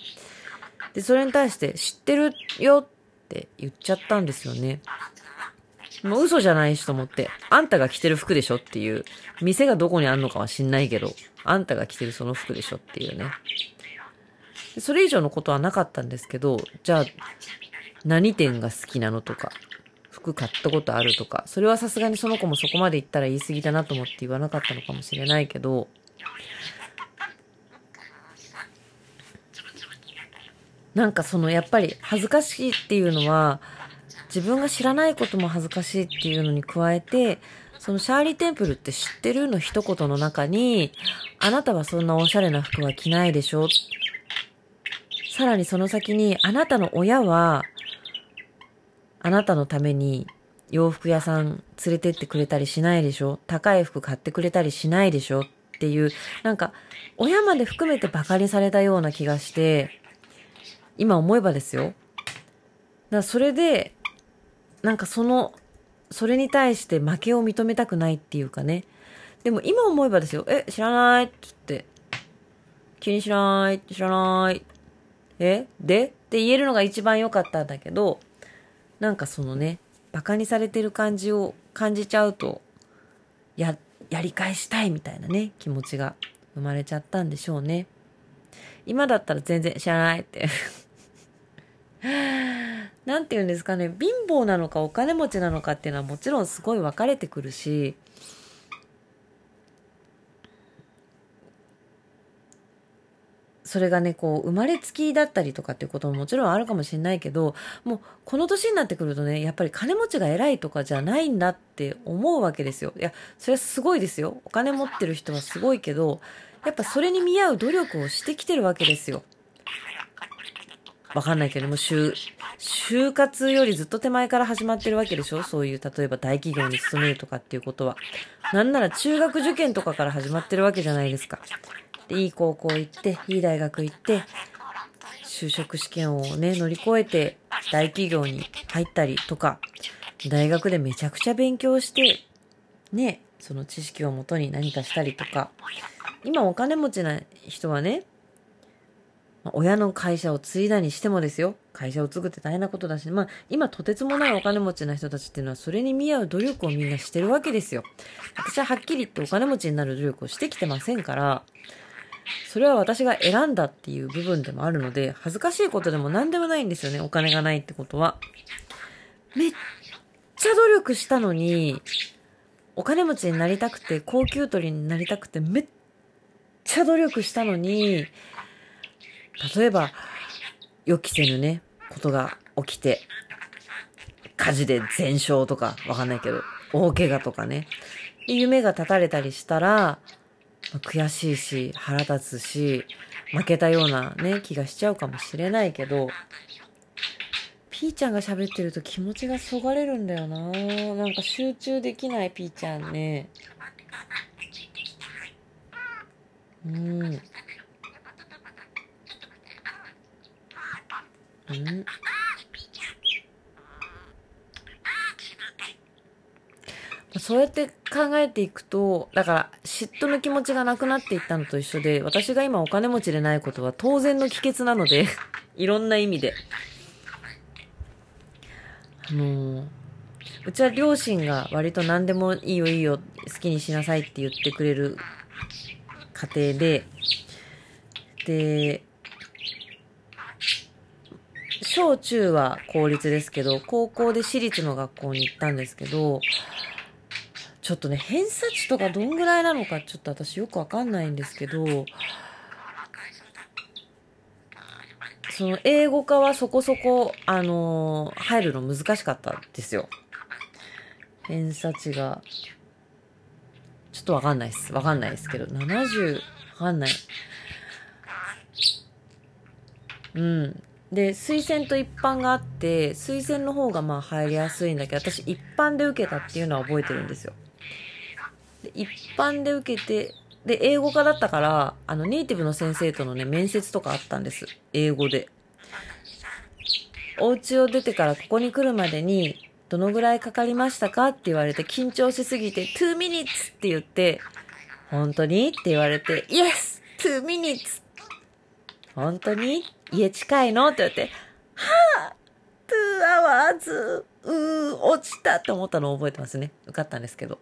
で、それに対して知ってるよって言っちゃったんですよね。もう嘘じゃないしと思って、あんたが着てる服でしょっていう、店がどこにあんのかは知んないけど、あんたが着てるその服でしょっていうね。それ以上のことはなかったんですけど、じゃあ、何店が好きなのとか、服買ったことあるとか、それはさすがにその子もそこまで言ったら言い過ぎだなと思って言わなかったのかもしれないけど、なんかそのやっぱり恥ずかしいっていうのは、自分が知らないことも恥ずかしいっていうのに加えて、そのシャーリーテンプルって知ってるの一言の中に、あなたはそんなおしゃれな服は着ないでしょ。さらにその先に、あなたの親は、あなたのために洋服屋さん連れてってくれたりしないでしょ？高い服買ってくれたりしないでしょ？っていう、なんか、親まで含めて馬鹿にされたような気がして、今思えばですよ。だからそれで、なんかその、それに対して負けを認めたくないっていうかね。でも今思えばですよ。え、知らない？って言って。気にしない、知らない？え？で？って言えるのが一番良かったんだけど、なんかそのね、馬鹿にされてる感じを感じちゃうと、や、やり返したいみたいなね、気持ちが生まれちゃったんでしょうね。今だったら全然知らないって なんて言うんですかね、貧乏なのかお金持ちなのかっていうのはもちろんすごい分かれてくるし、それがね、こう、生まれつきだったりとかっていうことももちろんあるかもしれないけど、もう、この年になってくるとね、やっぱり金持ちが偉いとかじゃないんだって思うわけですよ。いや、それはすごいですよ。お金持ってる人はすごいけど、やっぱそれに見合う努力をしてきてるわけですよ。わかんないけども、就、就活よりずっと手前から始まってるわけでしょ？そういう、例えば大企業に勤めるとかっていうことは。なんなら中学受験とかから始まってるわけじゃないですか。で、いい高校行って、いい大学行って、就職試験をね、乗り越えて、大企業に入ったりとか、大学でめちゃくちゃ勉強して、ね、その知識をもとに何かしたりとか、今お金持ちな人はね、親の会社を継いだにしてもですよ。会社を継ぐって大変なことだし、まあ、今とてつもないお金持ちな人たちっていうのは、それに見合う努力をみんなしてるわけですよ。私ははっきり言ってお金持ちになる努力をしてきてませんから、それは私が選んだっていう部分でもあるので、恥ずかしいことでも何でもないんですよね、お金がないってことは。めっちゃ努力したのに、お金持ちになりたくて、高級取りになりたくて、めっちゃ努力したのに、例えば、予期せぬね、ことが起きて、火事で全焼とか、わかんないけど、大怪我とかね。夢が立たれたりしたら、悔しいし、腹立つし、負けたようなね、気がしちゃうかもしれないけど、ピーちゃんが喋ってると気持ちがそがれるんだよななんか集中できないピーちゃんね。うん。うんそうやって考えていくと、だから嫉妬の気持ちがなくなっていったのと一緒で、私が今お金持ちでないことは当然の帰結なので いろんな意味で。あのー、うちは両親が割と何でもいいよいいよ、好きにしなさいって言ってくれる家庭で、で、小中は公立ですけど、高校で私立の学校に行ったんですけど、ちょっとね、偏差値とかどんぐらいなのかちょっと私よくわかんないんですけど、その英語科はそこそこ、あのー、入るの難しかったですよ。偏差値が、ちょっとわかんないです。わかんないですけど、70、わかんない。うん。で、推薦と一般があって、推薦の方がまあ入りやすいんだけど、私一般で受けたっていうのは覚えてるんですよ。で一般で受けて、で、英語科だったから、あの、ネイティブの先生とのね、面接とかあったんです。英語で。お家を出てからここに来るまでに、どのぐらいかかりましたかって言われて、緊張しすぎて、2 minutes って言って、本当にって言われて、Yes! 2 minutes! 本当に？家近いの？って言われて、はぁ !2 hours! うー、落ちたって思ったのを覚えてますね。受かったんですけど。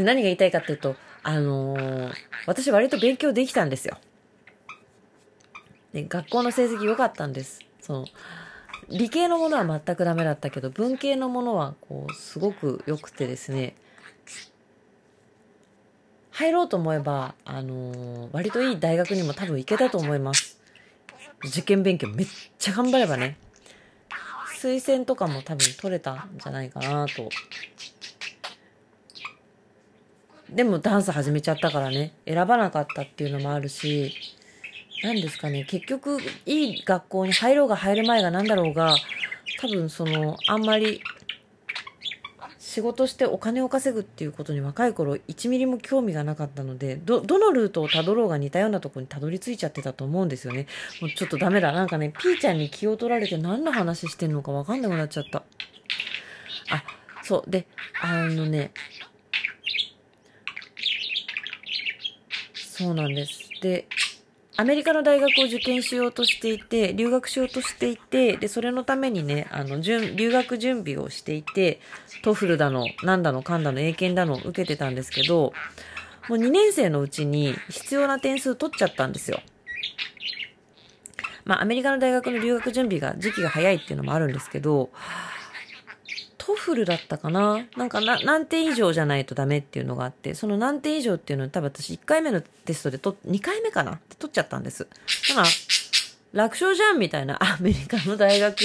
で、何が言いたいかっていうと、あのー、私割と勉強できたんですよ。で、学校の成績良かったんです。その、理系のものは全くダメだったけど、文系のものは、こう、すごく良くてですね、入ろうと思えば、あのー、割といい大学にも多分行けたと思います。受験勉強めっちゃ頑張ればね。推薦とかも多分取れたんじゃないかなとでもダンス始めちゃったからね、選ばなかったっていうのもあるし、何ですかね、結局、いい学校に入ろうが入る前が何だろうが、多分その、あんまり、仕事してお金を稼ぐっていうことに若い頃1ミリも興味がなかったので、ど、のルートをたどろうが似たようなとこにたどり着いちゃってたと思うんですよね。もうちょっとダメだ。なんかね、ピーちゃんに気を取られて何の話してんのかわかんなくなっちゃった。あ、そう。で、あのね、そうなんです。で、アメリカの大学を受験しようとしていて、留学しようとしていて、で、それのためにね、あの、留学準備をしていて、トフルだの、なんだの、かんだの、英検だの受けてたんですけど、もう2年生のうちに必要な点数取っちゃったんですよ。まあ、アメリカの大学の留学準備が時期が早いっていうのもあるんですけど、TOEFL だったかな？なんかな、何点以上じゃないとダメっていうのがあって、その何点以上っていうの多分私1回目のテストでと、2回目かな？って取っちゃったんです。だから、楽勝じゃんみたいな、アメリカの大学、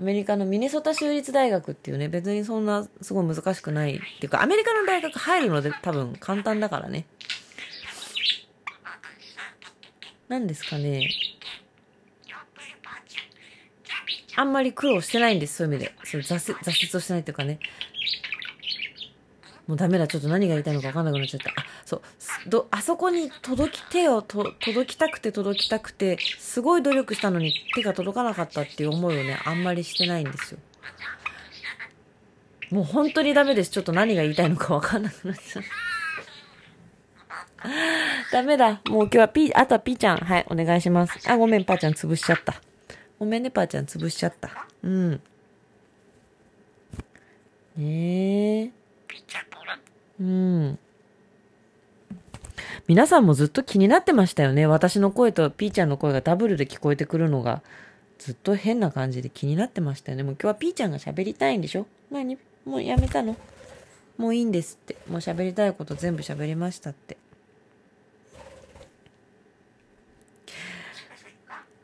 アメリカのミネソタ州立大学っていうね、別にそんなすごい難しくないっていうか、アメリカの大学入るので多分簡単だからね。何ですかね。あんまり苦労してないんです、そういう意味で。そう挫折、挫折をしてないっていうかね。もうダメだ、ちょっと何が言いたいのか分かんなくなっちゃった。あ、そう、ど、あそこに届き、手をと、届きたくて届きたくて、すごい努力したのに手が届かなかったっていう思いをね、あんまりしてないんですよ。もう本当にダメです。ちょっと何が言いたいのか分かんなくなっちゃった。ダメだ。もう今日はピー、あとはピーちゃん。はい、お願いします。あ、ごめん、パーちゃん潰しちゃった。ごめんね、ぱーちゃん潰しちゃった。うん。ねえ。うん。皆さんもずっと気になってましたよね。私の声とピーちゃんの声がダブルで聞こえてくるのが、ずっと変な感じで気になってましたよね。もう今日はピーちゃんが喋りたいんでしょ何もうやめたのもういいんですって。もう喋りたいこと全部喋りましたって。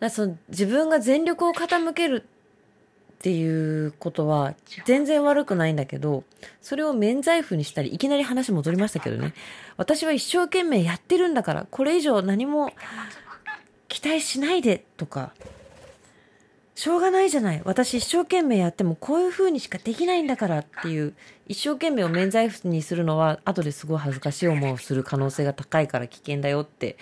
だその自分が全力を傾けるっていうことは全然悪くないんだけど、それを免罪符にしたり、いきなり話戻りましたけどね。私は一生懸命やってるんだから、これ以上何も期待しないでとか、しょうがないじゃない。私一生懸命やってもこういう風にしかできないんだからっていう、一生懸命を免罪符にするのは、後ですごい恥ずかしい思いをする可能性が高いから危険だよって、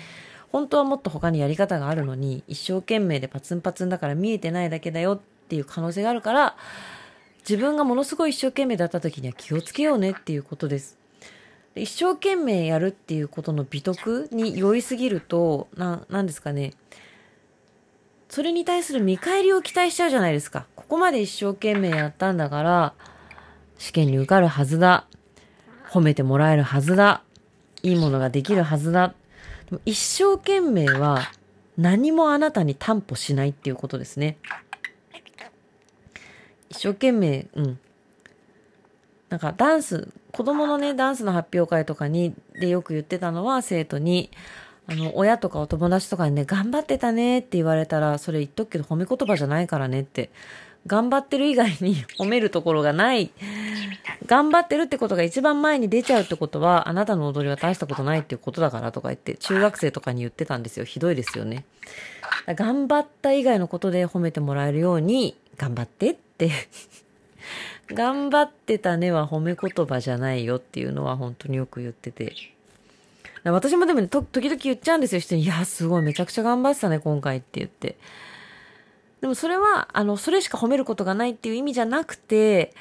本当はもっと他にやり方があるのに、一生懸命でパツンパツンだから見えてないだけだよっていう可能性があるから、自分がものすごい一生懸命だった時には気をつけようねっていうことです。一生懸命やるっていうことの美徳に酔いすぎると、な、なんですかね。それに対する見返りを期待しちゃうじゃないですか。ここまで一生懸命やったんだから、試験に受かるはずだ。褒めてもらえるはずだ。いいものができるはずだ。一生懸命は何もあなたに担保しないっていうことですね。一生懸命、うん。なんかダンス、子供のね、ダンスの発表会とかに、でよく言ってたのは生徒に、あの、親とかお友達とかにね、頑張ってたねって言われたら、それ言っとくけど褒め言葉じゃないからねって。頑張ってる以外に褒めるところがない。頑張ってるってことが一番前に出ちゃうってことは、あなたの踊りは大したことないっていうことだからとか言って、中学生とかに言ってたんですよ。ひどいですよね。頑張った以外のことで褒めてもらえるように、頑張ってって頑張ってたねは褒め言葉じゃないよっていうのは本当によく言ってて。私もでもね、時々言っちゃうんですよ、人に。いや、すごい、めちゃくちゃ頑張ってたね、今回って言って。でもそれは、あの、それしか褒めることがないっていう意味じゃなくて、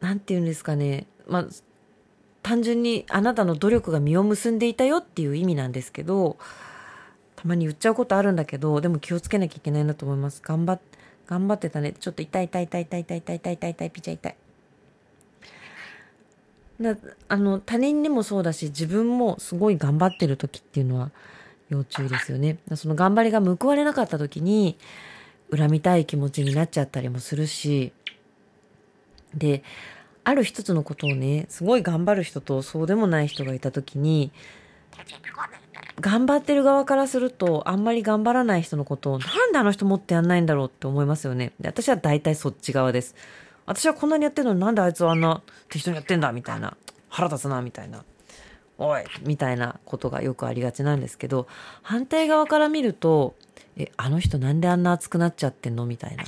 なんて言うんですかね。まあ、単純にあなたの努力が実を結んでいたよっていう意味なんですけど、たまに言っちゃうことあるんだけど、でも気をつけなきゃいけないなと思います。頑張っ、頑張ってたね。ちょっと痛い痛い痛い痛い痛い痛い痛い痛い痛いピチャ痛い。なあの他人にもそうだし自分もすごい頑張ってる時っていうのは要注意ですよね。その頑張りが報われなかった時に恨みたい気持ちになっちゃったりもするしである一つのことをねすごい頑張る人とそうでもない人がいた時に頑張ってる側からすると、あんまり頑張らない人のことを、なんであの人もっとやんないんだろうって思いますよね。で私は大体そっち側です。私はこんなにやってるのになんであいつはあんな適当にやってんだみたいな。腹立つなみたいな。おいみたいなことがよくありがちなんですけど、反対側から見ると、え、あの人なんであんな熱くなっちゃってんの？みたいな。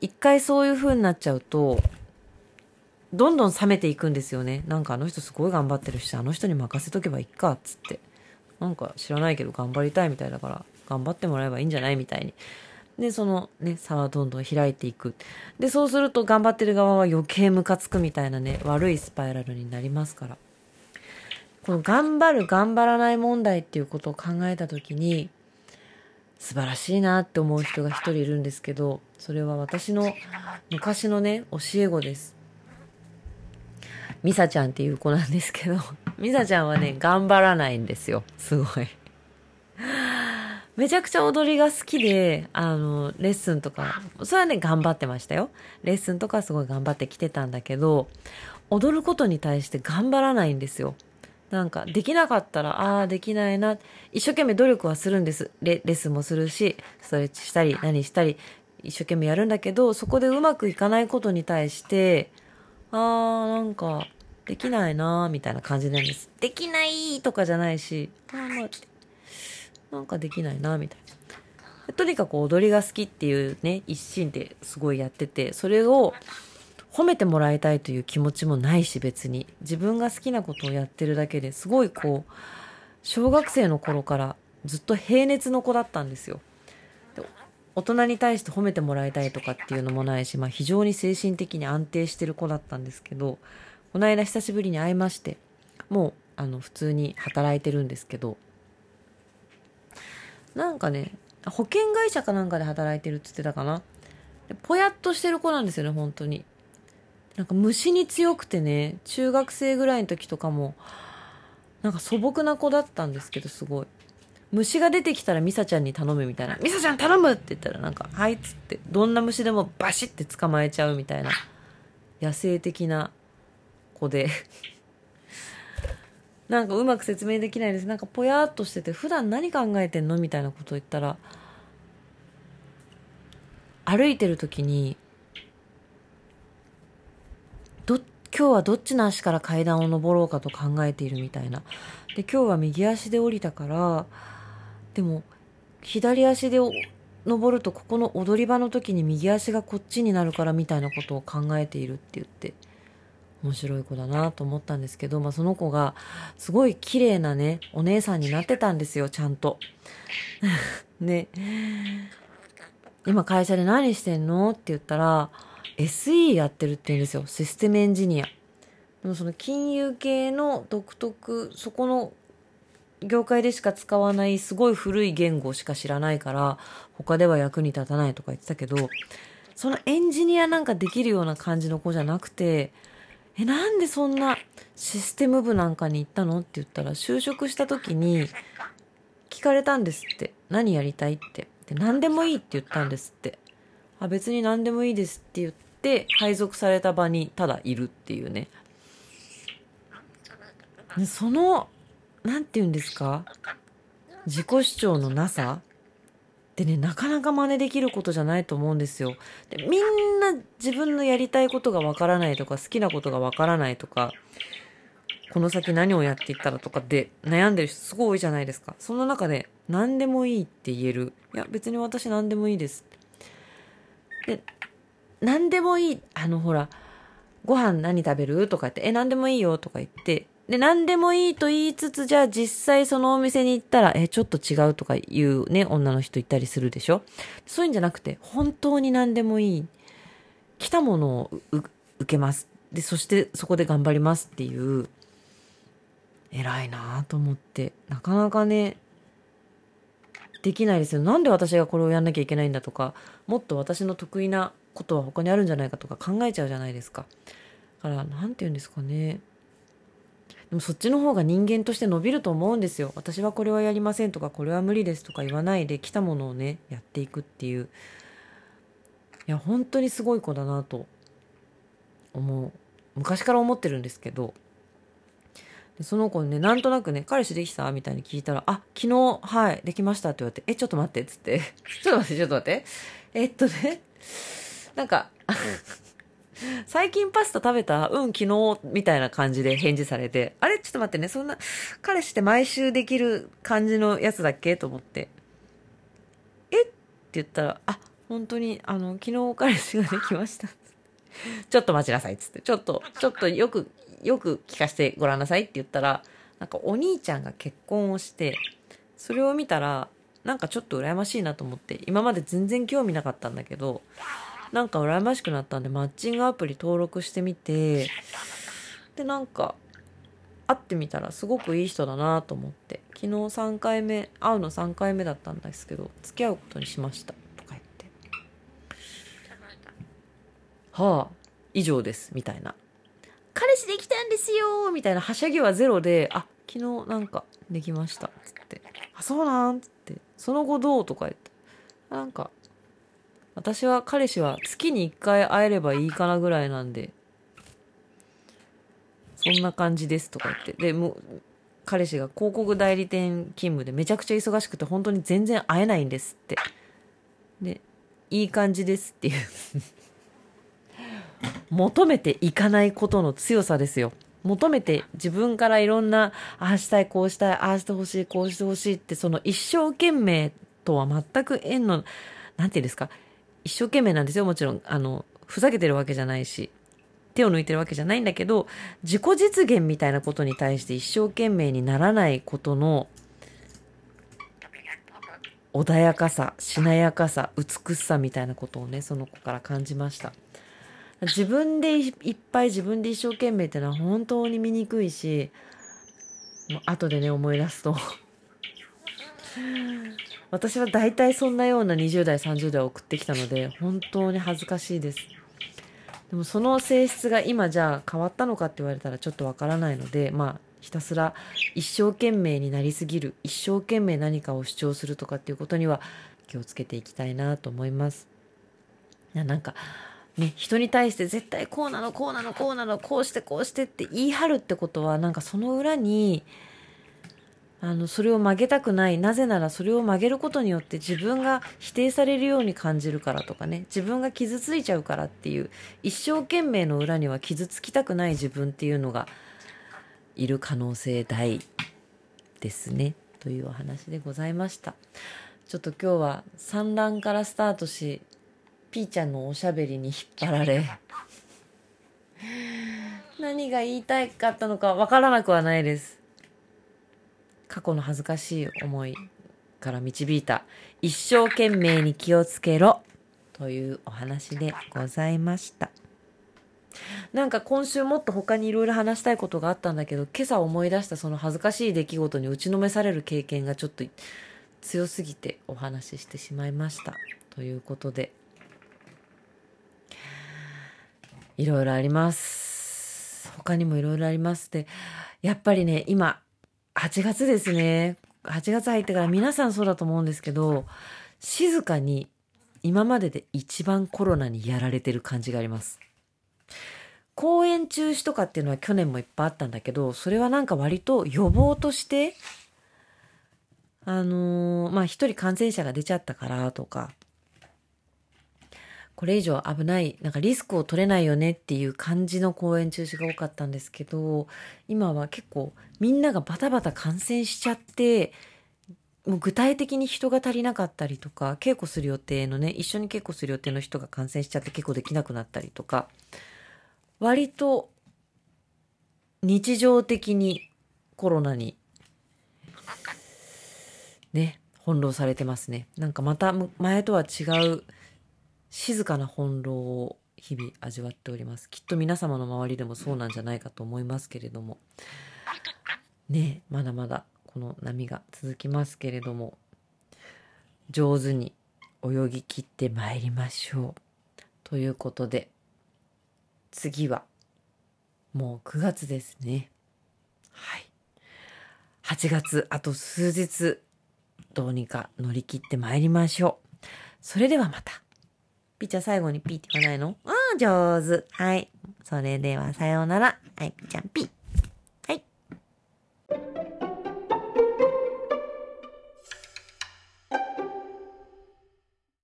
一回そういう風になっちゃうと、どんどん冷めていくんですよね。なんかあの人すごい頑張ってるし、あの人に任せとけばいいか、っつって。なんか知らないけど頑張りたいみたいだから、頑張ってもらえばいいんじゃないみたいに。で、そのね、差はどんどん開いていく。で、そうすると頑張ってる側は余計ムカつくみたいなね、悪いスパイラルになりますから。この頑張る、頑張らない問題っていうことを考えたときに、素晴らしいなって思う人が一人いるんですけど、それは私の昔のね、教え子です。ミサちゃんっていう子なんですけど、ミサちゃんはね、頑張らないんですよ。すごい。めちゃくちゃ踊りが好きで、あの、レッスンとか、それはね、頑張ってましたよ。レッスンとかすごい頑張ってきてたんだけど、踊ることに対して頑張らないんですよ。なんか、できなかったら、ああ、できないな。一生懸命努力はするんです。レレッスンもするし、ストレッチしたり、何したり、一生懸命やるんだけど、そこでうまくいかないことに対して、あー、なんか、できないなみたいな感じなんです。できないとかじゃないし、あーまあ、なんかできないなみたいな。とにかく踊りが好きっていうね、一心ですごいやってて、それを褒めてもらいたいという気持ちもないし別に。自分が好きなことをやってるだけですごいこう、小学生の頃からずっと平熱の子だったんですよ。大人に対して褒めてもらいたいとかっていうのもないし、まあ、非常に精神的に安定してる子だったんですけどこの間久しぶりに会いましてもうあの普通に働いてるんですけどなんかね保険会社かなんかで働いてるって言ってたかなぽやっとしてる子なんですよね本当になんか虫に強くてね中学生ぐらいの時とかもなんか素朴な子だったんですけどすごい。虫が出てきたらミサちゃんに頼むみたいな「ミサちゃん頼む!」って言ったらなんか「はい」っつってどんな虫でもバシッて捕まえちゃうみたいな野生的な子で。なんかうまく説明できないです。なんかぽやっとしてて普段何考えてんのみたいなことを言ったら歩いてる時にど今日はどっちの足から階段を登ろうかと考えているみたいなで今日は右足で降りたからでも左足で登るとここの踊り場の時に右足がこっちになるからみたいなことを考えているって言って面白い子だなと思ったんですけど、まあ、その子がすごい綺麗なねお姉さんになってたんですよちゃんと。ね今会社で何してんの？って言ったら SE やってるって言うんですよ。システムエンジニア。でもその金融系の独特そこの業界でしか使わないすごい古い言語しか知らないから他では役に立たないとか言ってたけどそのエンジニアなんかできるような感じの子じゃなくてえなんでそんなシステム部なんかに行ったのって言ったら就職した時に聞かれたんですって。何やりたいって。で何でもいいって言ったんですって。あ別に何でもいいですって言って配属された場にただいるっていうねその何て言うんですか？自己主張のなさ？ってねなかなか真似できることじゃないと思うんですよ。でみんな自分のやりたいことがわからないとか好きなことがわからないとかこの先何をやっていったらとかで悩んでる人すごい多いじゃないですか。その中で何でもいいって言える。いや別に私何でもいいです。で何でもいいあのほらご飯何食べる？とか言ってえ何でもいいよとか言ってで、何でもいいと言いつつ、じゃあ実際そのお店に行ったら、え、ちょっと違うとか言うね、女の人いたりするでしょ？そういうんじゃなくて、本当に何でもいい。来たものを受けます。で、そしてそこで頑張りますっていう、偉いなと思って、なかなかね、できないですよ。なんで私がこれをやんなきゃいけないんだとか、もっと私の得意なことは他にあるんじゃないかとか考えちゃうじゃないですか。だから、なんて言うんですかね。でもそっちの方が人間として伸びると思うんですよ私はこれはやりませんとかこれは無理ですとか言わないで来たものをねやっていくっていういや本当にすごい子だなと思う昔から思ってるんですけどでその子にねなんとなくね「彼氏できた?」みたいに聞いたら「あ昨日はいできました」って言われて「えちょっと待って」っつ って「ちょっと待ってちょっと待って」えっとねなんか 最近パスタ食べた？うん、昨日、みたいな感じで返事されて、あれ？ちょっと待ってね、そんな、彼氏って毎週できる感じのやつだっけ？と思って。え？って言ったら、あ、本当に、あの、昨日彼氏ができました。ちょっと待ちなさい、つって。ちょっと、ちょっとよく、よく聞かせてごらんなさいって言ったら、なんかお兄ちゃんが結婚をして、それを見たら、なんかちょっと羨ましいなと思って、今まで全然興味なかったんだけど、なんか羨ましくなったんでマッチングアプリ登録してみてでなんか会ってみたらすごくいい人だなと思って昨日3回目会うの3回目だったんですけど付き合うことにしましたとか言って。はあ以上ですみたいな。彼氏できたんですよみたいなはしゃぎはゼロであ昨日なんかできましたつって。あそうなん？つって。その後どう？とか言って。なんか私は彼氏は月に1回会えればいいかなぐらいなんで、そんな感じですとか言って。で、もう、彼氏が広告代理店勤務でめちゃくちゃ忙しくて本当に全然会えないんですって。で、いい感じですっていう。求めていかないことの強さですよ。求めて自分からいろんな、ああしたい、こうしたい、ああしてほしい、こうしてほしいって、その一生懸命とは全く縁の、なんていうんですか、一生懸命なんですよ、もちろん。あの、ふざけてるわけじゃないし、手を抜いてるわけじゃないんだけど、自己実現みたいなことに対して一生懸命にならないことの、穏やかさ、しなやかさ、美しさみたいなことをね、その子から感じました。自分でいっぱい自分で一生懸命ってのは本当に醜いし、もう後でね、思い出すと私は大体そんなような20代30代を送ってきたので本当に恥ずかしいですでもその性質が今じゃあ変わったのかって言われたらちょっとわからないのでまあひたすら一生懸命になりすぎる一生懸命何かを主張するとかっていうことには気をつけていきたいなと思います。いやなんかね、人に対して絶対こうなのこうなのこうなのこうしてこうしてって言い張るってことはなんかその裏にあのそれを曲げたくない。なぜならそれを曲げることによって自分が否定されるように感じるからとかね。自分が傷ついちゃうからっていう一生懸命の裏には傷つきたくない自分っていうのがいる可能性大ですね。というお話でございました。ちょっと今日は産卵からスタートしピーちゃんのおしゃべりに引っ張られ。何が言いたかったのかわからなくはないです。過去の恥ずかしい思いから導いた。一生懸命に気をつけろ。というお話でございました。なんか今週もっと他にいろいろ話したいことがあったんだけど今朝思い出したその恥ずかしい出来事に打ちのめされる経験がちょっと強すぎてお話ししてしまいました。ということで。いろいろあります。他にもいろいろありますでやっぱりね今8月ですね。8月入ってから皆さんそうだと思うんですけど静かに今までで一番コロナにやられてる感じがあります。公演中止とかっていうのは去年もいっぱいあったんだけどそれはなんか割と予防としてあのー、まあ一人感染者が出ちゃったからとかこれ以上危ない、なんかリスクを取れないよねっていう感じの公演中止が多かったんですけど、今は結構みんながバタバタ感染しちゃって、もう具体的に人が足りなかったりとか、稽古する予定のね、一緒に稽古する予定の人が感染しちゃって結構できなくなったりとか、割と日常的にコロナにね、翻弄されてますね。なんかまた前とは違う静かな翻弄を日々味わっております。きっと皆様の周りでもそうなんじゃないかと思いますけれども。ねまだまだこの波が続きますけれども。上手に泳ぎ切ってまいりましょう。ということで次はもう9月ですね。はい。8月あと数日どうにか乗り切ってまいりましょう。それではまた。ピーちゃん最後にピーって言わないの？ああ、上手。はい。それではさようなら。はい、ピーちゃんピー。